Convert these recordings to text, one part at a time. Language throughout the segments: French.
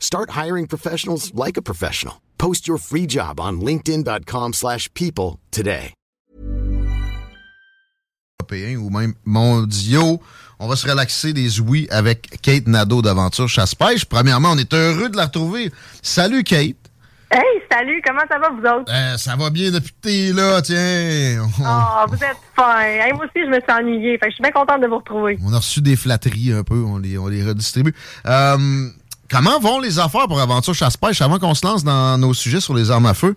Start hiring professionals like a professional. Post your free job on linkedin.com/people slash people today. européens ou même mondiaux. On va se relaxer des ouïes avec Kate Nadeau d'Aventure Chasse-Pêche. Premièrement, on est heureux de la retrouver. Salut Kate. Hey, salut, comment ça va vous autres? Euh, ça va bien depuis que t'es là, tiens. Oh, vous êtes fin. Hey, moi aussi, je me suis ennuyée. Fait que je suis bien contente de vous retrouver. on a reçu des flatteries un peu, on les, on les redistribue. Euh, comment vont les affaires pour Aventure Chasse-Pêche avant qu'on se lance dans nos sujets sur les armes à feu?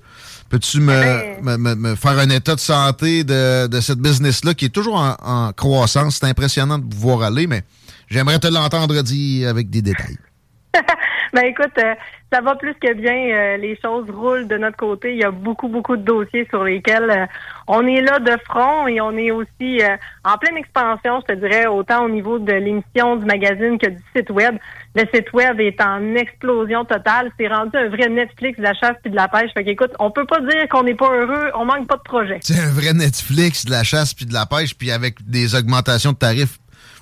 Peux-tu me, Ben- me- me- me faire un état de santé de, de cette business-là qui est toujours en, en croissance? C'est impressionnant de pouvoir aller, mais j'aimerais te l'entendre dire avec des détails. Ben écoute, euh, ça va plus que bien. euh, les choses roulent de notre côté. Il y a beaucoup, beaucoup de dossiers sur lesquels euh, on est là de front et on est aussi euh, en pleine expansion, je te dirais, autant au niveau de l'émission du magazine que du site web. Le site web est en explosion totale. C'est rendu un vrai Netflix de la chasse puis de la pêche. Fait qu'écoute, on peut pas dire qu'on n'est pas heureux. On manque pas de projets. C'est un vrai Netflix de la chasse puis de la pêche, puis avec des augmentations de tarifs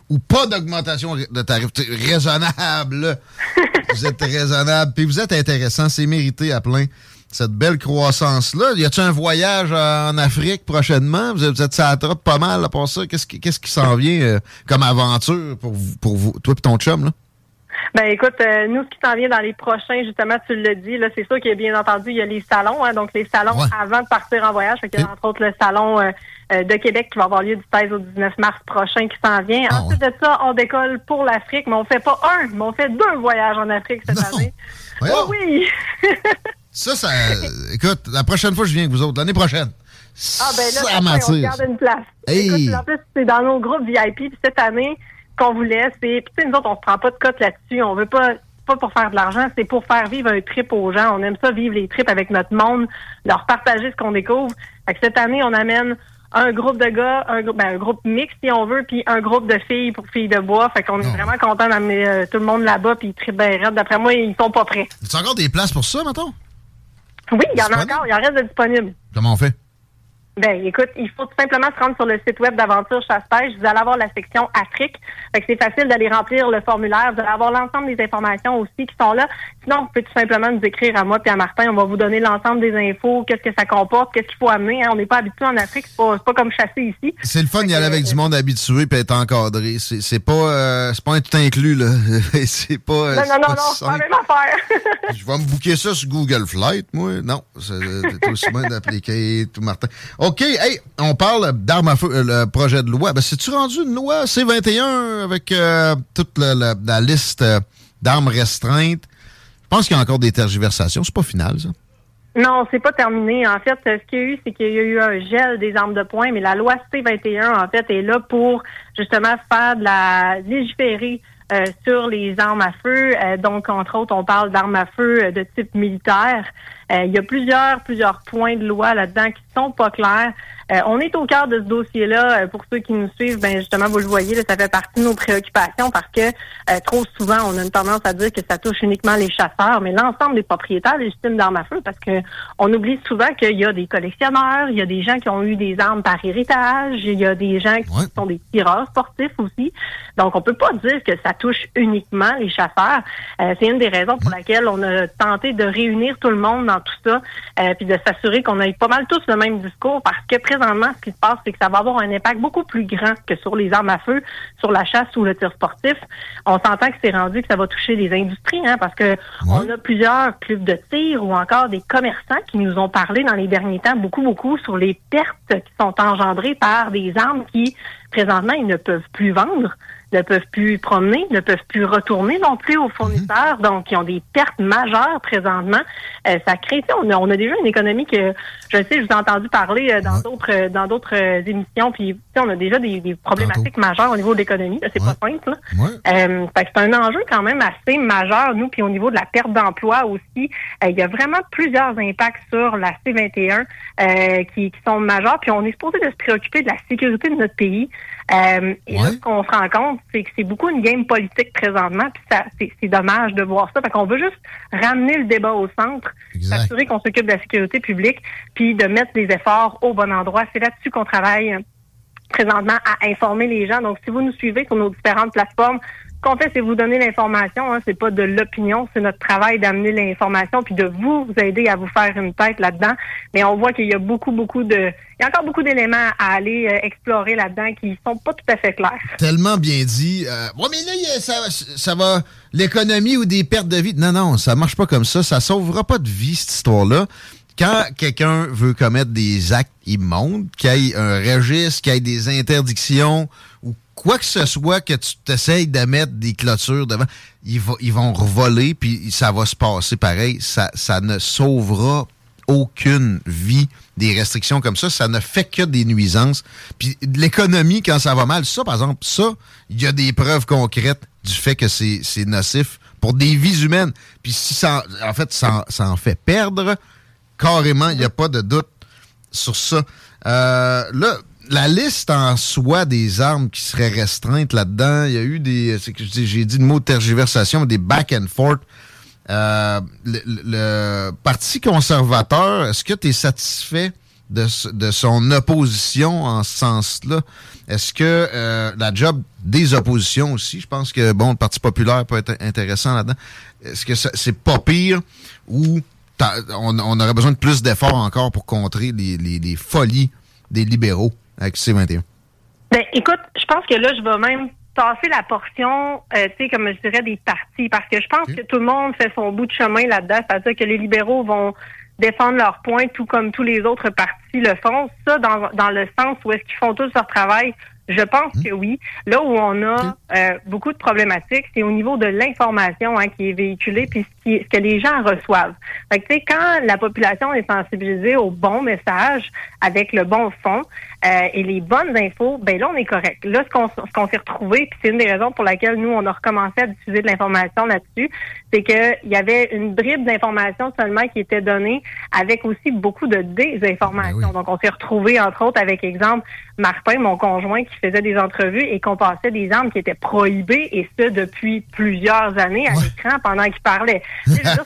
ou pas d'augmentation de tarifs. T'sais, Raisonnable. vous êtes raisonnable. Puis vous êtes intéressant. C'est mérité à plein. Cette belle croissance-là. Y a-tu un voyage en Afrique prochainement? Vous êtes, vous êtes la trotte pas mal à part ça. Qu'est-ce qui, qu'est-ce qui s'en vient euh, comme aventure pour vous, pour vous, toi et ton chum? Là? Ben écoute, euh, nous, ce qui s'en vient dans les prochains, justement, tu le dis, là, c'est sûr qu'il y a bien entendu, il y a les salons, hein, donc les salons Ouais. avant de partir en voyage. Fait qu'il y a entre autres le salon euh, euh, de Québec qui va avoir lieu du 16 au 19 mars prochain qui s'en vient. Ah, Ensuite de ça, on décolle pour l'Afrique, mais on fait pas un, mais on fait deux voyages en Afrique cette Non. année. Oh oui! Ça, ça. Écoute, la prochaine fois, je viens avec vous autres. L'année prochaine. Ah ben là, ça on garde une place. Hey. Écoute, en plus, c'est dans nos groupes VIP. Puis cette année, qu'on voulait, c'est... Puis tu sais, nous autres, on se prend pas de cote là-dessus. On veut pas... pas pour faire de l'argent, c'est pour faire vivre un trip aux gens. On aime ça, vivre les trips avec notre monde, leur partager ce qu'on découvre. Fait que cette année, on amène un groupe de gars, un, ben, un groupe mixte si on veut, puis un groupe de filles pour filles de bois. Fait qu'on est vraiment content d'amener euh, tout le monde là-bas, puis ils trippent bien. D'après moi, ils sont pas prêts. Y a encore des places pour ça, mettons? Oui, il y en a encore, il en reste de disponibles. Comment on fait? Ben, écoute, il faut tout simplement se rendre sur le site web d'Aventure Chasse-Pêche. Vous allez avoir la section Afrique. Fait que c'est facile d'aller remplir le formulaire. Vous allez avoir l'ensemble des informations aussi qui sont là. Sinon, vous pouvez tout simplement nous écrire à moi et à Martin. On va vous donner l'ensemble des infos, qu'est-ce que ça comporte, qu'est-ce qu'il faut amener. hein. On n'est pas habitué en Afrique. C'est pas, pas comme chasser ici. C'est le fun d'y aller avec du monde habitué et être encadré. C'est c'est pas, euh, c'est pas un tout inclus, là. c'est pas. euh, Non, c'est non, non, pas non, c'est pas la même affaire. Je vais me booker ça sur Google Flight, moi. Non, c'est c'est aussi bien d'appliquer tout Martin. OK, hey, on parle d'armes à feu, euh, le projet de loi. Ben, c'est-tu rendu une loi C-21 avec euh, toute la, la- liste euh, d'armes restreintes? Je pense qu'il y a encore des tergiversations. C'est pas final, ça. Non, c'est pas terminé. En fait, ce qu'il y a eu, c'est qu'il y a eu un gel des armes de poing, mais la loi C-21, en fait, est là pour justement faire de la légiférer euh, sur les armes à feu. Euh, donc, entre autres, on parle d'armes à feu euh, de type militaire. il y a plusieurs, plusieurs points de loi là-dedans qui sont pas clairs. Euh, on est au cœur de ce dossier-là. Euh, pour ceux qui nous suivent, ben justement, vous le voyez, ça fait partie de nos préoccupations parce que euh, trop souvent, on a une tendance à dire que ça touche uniquement les chasseurs, mais l'ensemble des propriétaires légitimes d'armes à feu, parce que on oublie souvent qu'il y a des collectionneurs, il y a des gens qui ont eu des armes par héritage, il y a des gens qui sont des tireurs sportifs aussi. Donc, on peut pas dire que ça touche uniquement les chasseurs. C'est une des raisons pour laquelle on a tenté de réunir tout le monde dans tout ça, puis de s'assurer qu'on ait pas mal tous le même discours, parce que présentement, ce qui se passe, c'est que ça va avoir un impact beaucoup plus grand que sur les armes à feu, sur la chasse ou le tir sportif. On s'entend que c'est rendu que ça va toucher les industries, hein, parce que on a plusieurs clubs de tir ou encore des commerçants qui nous ont parlé dans les derniers temps beaucoup, beaucoup sur les pertes qui sont engendrées par des armes qui, présentement, ils ne peuvent plus vendre ne peuvent plus promener, ne peuvent plus retourner non plus aux fournisseurs, mhm. donc ils ont des pertes majeures présentement. Euh, ça crée, on a, on a déjà une économie que je sais, je vous ai entendu parler euh, dans d'autres euh, dans d'autres émissions, puis on a déjà des, des problématiques majeures au niveau de l'économie. C'est pas simple. Euh, c'est un enjeu quand même assez majeur, nous, puis au niveau de la perte d'emploi aussi. il y a vraiment plusieurs impacts sur la C21 qui, qui sont majeurs, puis on est supposé de se préoccuper de la sécurité de notre pays. Euh, et là, ce qu'on se rend compte, c'est que c'est beaucoup une game politique présentement, puis ça, c'est, dommage de voir ça. Fait qu'on veut juste ramener le débat au centre, s'assurer qu'on s'occupe de la sécurité publique, puis de mettre des efforts au bon endroit. C'est là-dessus qu'on travaille présentement à informer les gens. Donc, si vous nous suivez sur nos différentes plateformes, qu'on fait, c'est vous donner l'information. Hein, c'est pas de l'opinion, c'est notre travail d'amener l'information puis de vous, vous aider à vous faire une tête là-dedans. Mais on voit qu'il y a beaucoup, beaucoup de, il y a encore beaucoup d'éléments à aller euh, explorer là-dedans qui sont pas tout à fait clairs. Tellement bien dit. Euh, mais là, ça, ça va, l'économie ou des pertes de vie. Non, non, ça marche pas comme ça. Ça sauvera pas de vie cette histoire-là quand quelqu'un veut commettre des actes immondes, qu'il y ait un registre, qu'il y ait des interdictions ou quoi que ce soit que tu t'essayes de mettre des clôtures devant, ils, vont revoler, puis ça va se passer pareil. Ça, ça ne sauvera aucune vie des restrictions comme ça. Ça ne fait que des nuisances. Puis l'économie, quand ça va mal, ça, par exemple, ça, il y a des preuves concrètes du fait que c'est nocif pour des vies humaines. Puis si ça, en fait, ça, ça en fait perdre, carrément, il n'y a pas de doute sur ça. Euh, là, la liste en soi des armes qui seraient restreintes là-dedans, il y a eu des, j'ai dit le mot tergiversation, des back and forth. Euh, le, Parti conservateur, est-ce que tu es satisfait de, son opposition en ce sens-là? Est-ce que euh, la job des oppositions aussi, je pense que bon, le Parti populaire peut être intéressant là-dedans. Est-ce que c'est pas pire ou on, aurait besoin de plus d'efforts encore pour contrer les, folies des libéraux? Avec C21? Ben, écoute, je pense que là, je vais même tasser la portion, euh, tu sais, comme je dirais, des partis, parce que je pense que tout le monde fait son bout de chemin là-dedans, c'est-à-dire que les libéraux vont défendre leurs points, tout comme tous les autres partis le font. Ça, dans, dans le sens où est-ce qu'ils font tous leur travail je pense hmm? que oui. Là où on a euh, beaucoup de problématiques, c'est au niveau de l'information hein, qui est véhiculée puis ce, qui, ce, que les gens reçoivent. Fait que, quand la population est sensibilisée au bon message avec le bon fond euh, et les bonnes infos, ben là on est correct. Là ce qu'on ce qu'on s'est retrouvé, puis c'est une des raisons pour laquelle nous on a recommencé à diffuser de l'information là-dessus, c'est que il y avait une bribe d'information seulement qui était donnée avec aussi beaucoup de désinformation. Ben Donc on s'est retrouvé entre autres avec exemple Martin, mon conjoint, qui faisait des entrevues et qu'on passait des armes qui étaient prohibées, et ce, depuis plusieurs années à l'écran pendant qu'il parlait. c'est ça,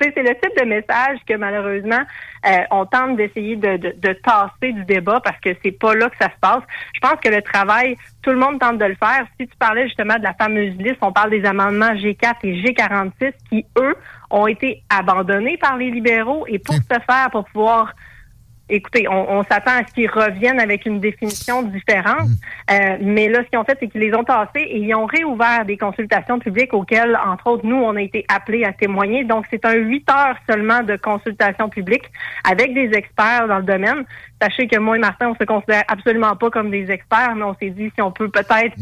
c'est le type de message que malheureusement, euh, on tente d'essayer de, de, tasser du débat parce que c'est pas là que ça se passe. Je pense que le travail, tout le monde tente de le faire. Si tu parlais justement de la fameuse liste, on parle des amendements G4 et G46 qui, eux, ont été abandonnés par les libéraux et pour ce faire, pour pouvoir écoutez, on, s'attend à ce qu'ils reviennent avec une définition différente. Mm. Euh, mais là, ce qu'ils ont fait, c'est qu'ils les ont tassés et ils ont réouvert des consultations publiques auxquelles, entre autres, nous, on a été appelés à témoigner. Donc, c'est un huit heures seulement de consultation publique avec des experts dans le domaine. Sachez que moi et Martin, on se considère absolument pas comme des experts, mais on s'est dit si on peut peut-être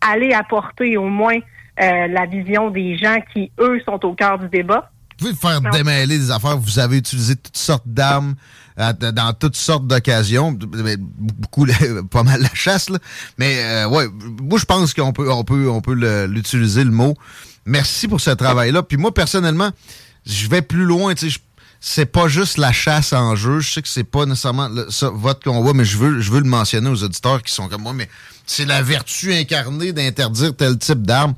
aller apporter au moins la vision des gens qui, eux, sont au cœur du débat. Vous pouvez faire démêler des affaires. Vous avez utilisé toutes sortes d'armes dans toutes sortes d'occasions. Beaucoup, pas mal la chasse, là. Mais euh, ouais, moi je pense qu'on peut, on peut, on peut l'utiliser le mot. Merci pour ce travail-là. Puis moi personnellement, je vais plus loin. Tu sais, c'est pas juste la chasse en jeu. Je sais que c'est pas nécessairement ça, votre combat, mais je veux, je veux le mentionner aux auditeurs qui sont comme moi. Mais c'est la vertu incarnée d'interdire tel type d'armes.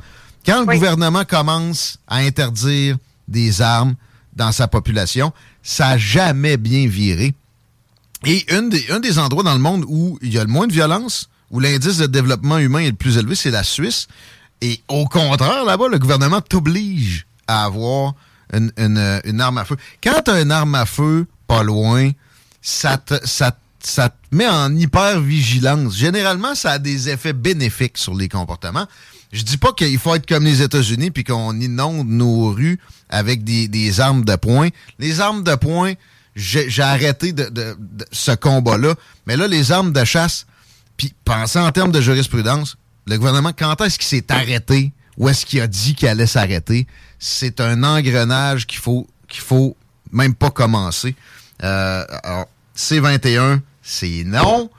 Quand le gouvernement commence à interdire des armes dans sa population, ça n'a jamais bien viré. Et un des, un des endroits dans le monde où il y a le moins de violence, où l'indice de développement humain est le plus élevé, c'est la Suisse. Et au contraire, là-bas, le gouvernement t'oblige à avoir une, une, arme à feu. Quand tu as une arme à feu pas loin, ça te, ça, ça te met en hyper-vigilance. Généralement, ça a des effets bénéfiques sur les comportements. Je dis pas qu'il faut être comme les États-Unis puis qu'on inonde nos rues avec des, des, armes de poing. Les armes de poing, j'ai arrêté de, de, ce combat-là. Mais là, les armes de chasse, puis pensez en termes de jurisprudence, le gouvernement, quand est-ce qu'il s'est arrêté? Où est-ce qu'il a dit qu'il allait s'arrêter? C'est un engrenage qu'il faut qu'il faut même pas commencer. Euh, alors, C21, c'est non.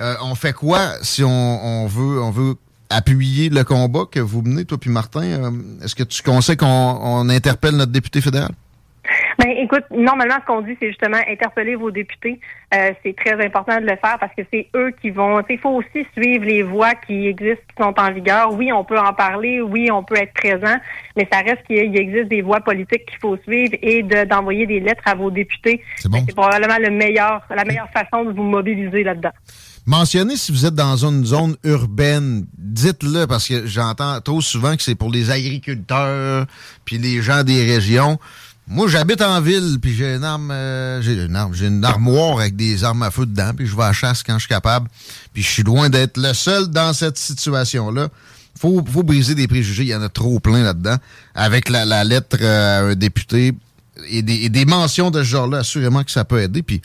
Euh, on fait quoi si on, on, veut on veut appuyer le combat que vous menez, toi puis Martin? Euh, est-ce que tu conseilles qu'on interpelle notre député fédéral? Ben, écoute, normalement, ce qu'on dit, c'est justement interpeller vos députés. Euh, c'est très important de le faire parce que c'est eux qui vont. Il faut aussi suivre les voies qui existent, qui sont en vigueur. Oui, on peut en parler. Oui, on peut être présent, mais ça reste qu'il existe des voies politiques qu'il faut suivre et d'envoyer des lettres à vos députés. C'est probablement le meilleur, la meilleure façon de vous mobiliser là-dedans. Mentionnez si vous êtes dans une zone urbaine, dites-le parce que j'entends trop souvent que c'est pour les agriculteurs puis les gens des régions. Moi, j'habite en ville, puis j'ai une arme, euh, j'ai une arme, j'ai une armoire avec des armes à feu dedans, puis je vais à la chasse quand je suis capable. Puis je suis loin d'être le seul dans cette situation-là. Faut, faut briser des préjugés, il y en a trop plein là-dedans. Avec la, lettre à un député et des, et des mentions de ce genre-là, assurément que ça peut aider. Puis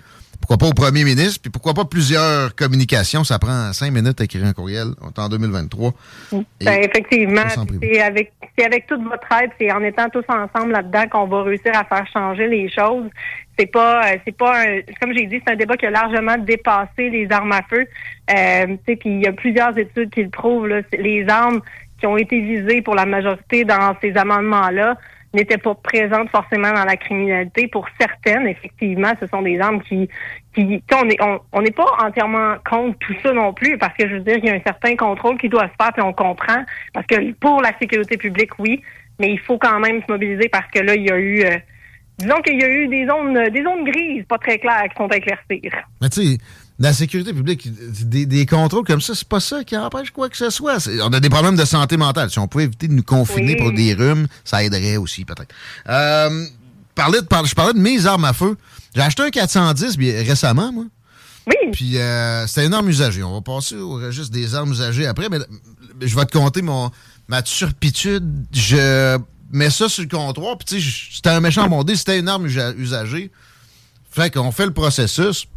pourquoi pas au premier ministre, puis pourquoi pas plusieurs communications. Ça prend cinq minutes à écrire un courriel. On est en 2023. Ben, effectivement, c'est avec, avec toute votre aide, c'est en étant tous ensemble là-dedans qu'on va réussir à faire changer les choses. C'est pas, euh, c'est pas, un, comme j'ai dit, c'est un débat qui a largement dépassé les armes à feu. Euh, puis il y a plusieurs études qui le prouvent. Là, les armes qui ont été visées pour la majorité dans ces amendements-là n'étaient pas présentes forcément dans la criminalité. Pour certaines, effectivement, ce sont des armes qui, qui on n'est on, n'est pas entièrement contre tout ça non plus, parce que je veux dire, il y a un certain contrôle qui doit se faire, puis on comprend, parce que pour la sécurité publique, oui, mais il faut quand même se mobiliser parce que là, il y a eu euh, disons qu'il y a eu des zones des zones grises pas très claires qui sont à éclaircir. Tu sais, la sécurité publique, des, contrôles comme ça, c'est pas ça qui empêche quoi que ce soit. On a des problèmes de santé mentale. Si on pouvait éviter de nous confiner pour des rhumes, ça aiderait aussi, peut-être. Euh, de, je parlais de mes armes à feu. J'ai acheté un 410 récemment, moi. Oui. Puis euh, c'était une arme usagée. On va passer au registre des armes usagées après, mais je vais te compter mon, ma turpitude. Je mets ça sur le comptoir, puis tu sais, c'était un méchant bondé, c'était une arme usagée. Fait qu'on fait le processus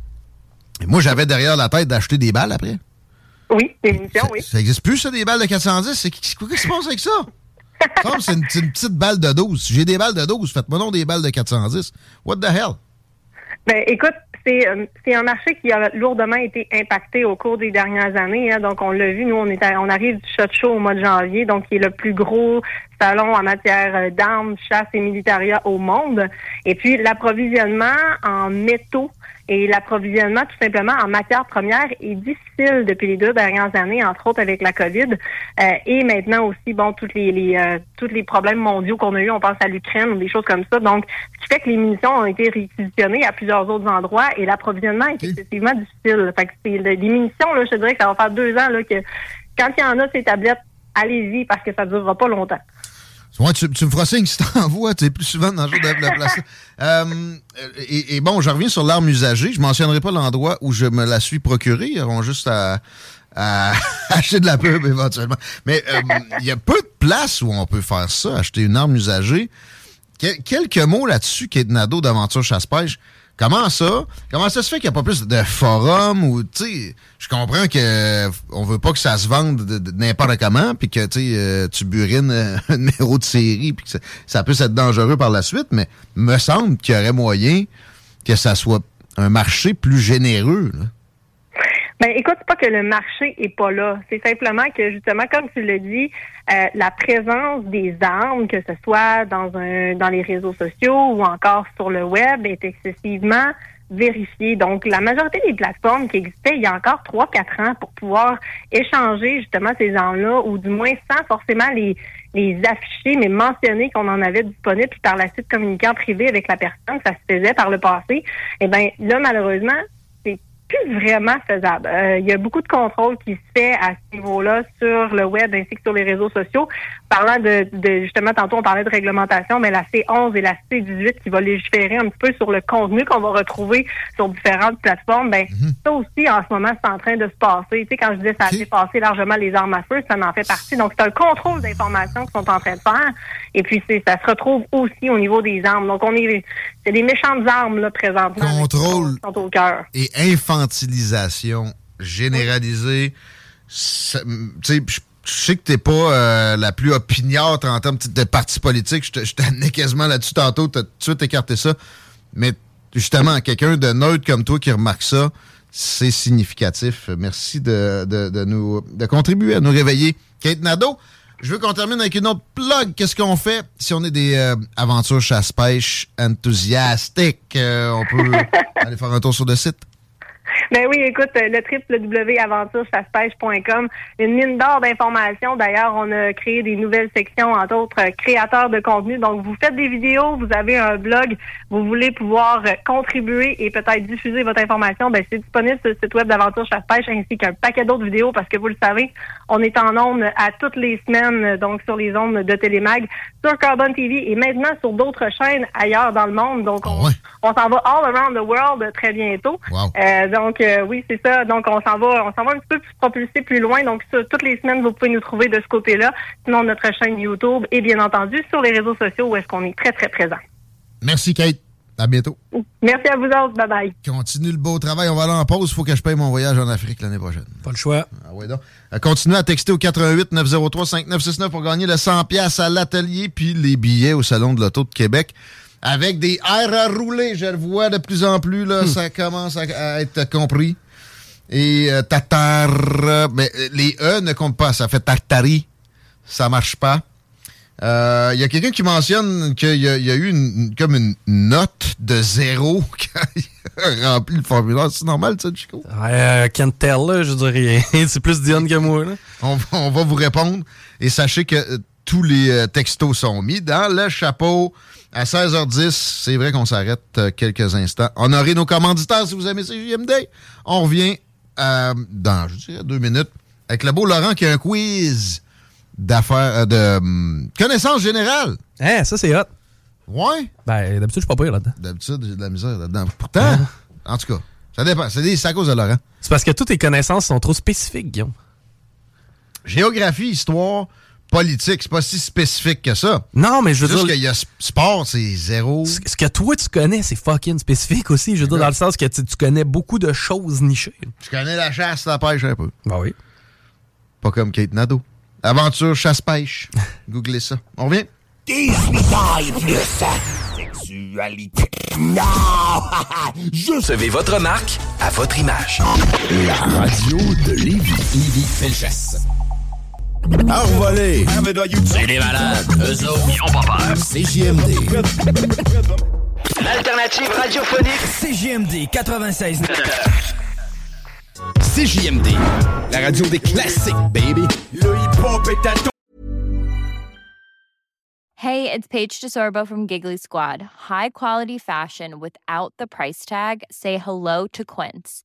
moi, j'avais derrière la tête d'acheter des balles après. Oui, des munitions, oui. Ça n'existe plus, ça, des balles de 410. C'est, qu'est-ce qui se passe avec ça? c'est une, une, petite balle de 12. J'ai des balles de 12. Faites-moi non des balles de 410. What the hell? Ben, écoute, euh, c'est, un marché qui a lourdement été impacté au cours des dernières années. Hein. Donc, on l'a vu, nous, on, est on arrive du Shot Show au mois de janvier, donc qui est le plus gros salon en matière euh, d'armes, chasse et militaria au monde. Et puis, l'approvisionnement en métaux et l'approvisionnement, tout simplement, en matières premières est difficile depuis les deux dernières années, entre autres avec la COVID. Euh, et maintenant aussi, bon, tous les, les euh, tous les problèmes mondiaux qu'on a eu, on pense à l'Ukraine ou des choses comme ça. Donc, ce qui fait que les munitions ont été réquisitionnées à plusieurs autres endroits et l'approvisionnement est excessivement difficile. Fait que c'est les munitions, là, je dirais que ça va faire deux ans là, que quand il y en a ces tablettes, allez-y parce que ça ne durera pas longtemps. Ouais, tu, me feras signe si t'envoies, tu es plus souvent dans le jour de la place. Euh, et, bon, je reviens sur l'arme usagée. Je mentionnerai pas l'endroit où je me la suis procurée. Ils auront juste à, acheter de la pub éventuellement. Mais euh, il y a peu de places où on peut faire ça, acheter une arme usagée. quelques mots là-dessus, Nadeau d'Aventure Chasse-Pêche. Comment ça? Comment ça se fait qu'il n'y a pas plus de forums ou, tu sais, je comprends que on veut pas que ça se vende de, n'importe comment, puis que, tu euh, tu burines euh, un numéro de série, puis que ça, ça peut être dangereux par la suite, mais me semble qu'il y aurait moyen que ça soit un marché plus généreux, là. Ben, écoute, c'est pas que le marché est pas là. C'est simplement que, justement, comme tu le dis, euh, la présence des armes, que ce soit dans un dans les réseaux sociaux ou encore sur le web, est excessivement vérifiée. Donc, la majorité des plateformes qui existaient il y a encore trois, quatre ans pour pouvoir échanger justement ces armes-là, ou du moins sans forcément les les afficher, mais mentionner qu'on en avait disponible, puis par la suite communiquer en privé avec la personne, ça se faisait par le passé. Eh bien, là, malheureusement, plus vraiment faisable. Euh, il y a beaucoup de contrôle qui se fait à ce niveau-là sur le web ainsi que sur les réseaux sociaux. Parlant de, de justement, tantôt on parlait de réglementation, mais la C11 et la C18 qui va légiférer un petit peu sur le contenu qu'on va retrouver sur différentes plateformes, ben ça aussi en ce moment c'est en train de se passer. Tu sais, quand je disais ça a dépassé largement les armes à feu, ça en fait partie. Donc c'est un contrôle d'informations qu'ils sont en train de faire. Et puis ça se retrouve aussi au niveau des armes. Donc on est c'est des méchantes armes là présentement. Contrôle qui sont au cœur. et infantilisation généralisée. Tu sais, je sais que t'es pas euh, la plus opiniâtre en termes de parti politique. Je t'amenais quasiment là-dessus tantôt. T'as tout de suite écarté ça. Mais justement, quelqu'un de neutre comme toi qui remarque ça, c'est significatif. Merci de, de, de nous de contribuer à nous réveiller. Kate Nadeau, je veux qu'on termine avec une autre plug. Qu'est-ce qu'on fait si on est des euh, aventures chasse-pêche enthousiastiques? Euh, on peut aller faire un tour sur le site. Ben oui, écoute, euh, le www.aventurechassepêche.com, une mine d'or d'informations. D'ailleurs, on a créé des nouvelles sections, entre autres, euh, créateurs de contenu. Donc, vous faites des vidéos, vous avez un blog, vous voulez pouvoir euh, contribuer et peut-être diffuser votre information, ben c'est disponible sur le site web d'Aventure Chasse-Pêche ainsi qu'un paquet d'autres vidéos parce que vous le savez, on est en ondes à toutes les semaines, donc sur les ondes de Télémag, sur Carbon TV et maintenant sur d'autres chaînes ailleurs dans le monde. Donc, on, on s'en va all around the world très bientôt. Euh, donc euh, oui, c'est ça. Donc on s'en va, on s'en va un petit peu plus propulser plus loin. Donc toutes les semaines, vous pouvez nous trouver de ce côté-là. Sinon notre chaîne YouTube et bien entendu sur les réseaux sociaux où est-ce qu'on est très très présent. Merci, Kate. À bientôt. Merci à vous autres. Bye bye. Continue le beau travail. On va aller en pause. Il faut que je paye mon voyage en Afrique l'année prochaine. Pas le choix. Ah ouais donc. Euh, Continuez à texter au 88 903 5969 pour gagner le 100 pièces à l'atelier puis les billets au Salon de l'Auto de Québec. Avec des airs à rouler, je le vois de plus en plus, là, ça commence à, à être compris. Et euh, tatar, euh, mais euh, les E ne comptent pas, ça fait tartari, ça marche pas. Euh, Il y a quelqu'un qui mentionne qu'il y, a- il y a eu une, comme une note de zéro quand il a rempli le formulaire. C'est normal, ça, Chico? Euh, can't tell, là, je dirais. c'est plus Diane que moi. Là. On, va- on va vous répondre. Et sachez que euh, tous les euh, textos sont mis dans le chapeau. À 16h10, c'est vrai qu'on s'arrête euh, quelques instants. Honorez nos commanditaires si vous aimez CJMD. On revient euh, dans, je dirais, deux minutes avec le beau Laurent qui a un quiz d'affaires, euh, de hum, connaissances générales. Hein, ça, c'est hot. Ouais? Ben, d'habitude, je suis pas pire là-dedans. D'habitude, j'ai de la misère là-dedans. Pourtant, en tout cas, ça dépend. C'est des- c'est à cause de Laurent. C'est parce que toutes tes connaissances sont trop spécifiques, Guillaume. Géographie, histoire, politique, c'est pas si spécifique que ça. Non, mais je veux Juste dire- qu'il y a sp- sport, c'est zéro. Ce que toi, tu connais, c'est fucking spécifique aussi. Je veux dire, dans le sens que tu, tu connais beaucoup de choses nichées. Je connais la chasse, la pêche un peu. Ben oui. Pas comme Kate Nadeau. Aventure, chasse-pêche. Googlez ça. On revient. 18 et plus. Sexualité. Non! Je Recevez votre marque à votre image. La radio de Lévis. Lévis Felchasse. Envolé. C'est des malades. Eux autres, ils ont pas peur. CJMD. L'alternative radiophonique. CJMD 96. CJMD. La radio des classiques, baby. Le hip-hop est à ton... Hey, it's Paige DeSorbo from Giggly Squad. High quality fashion without the price tag. Say hello to Quince.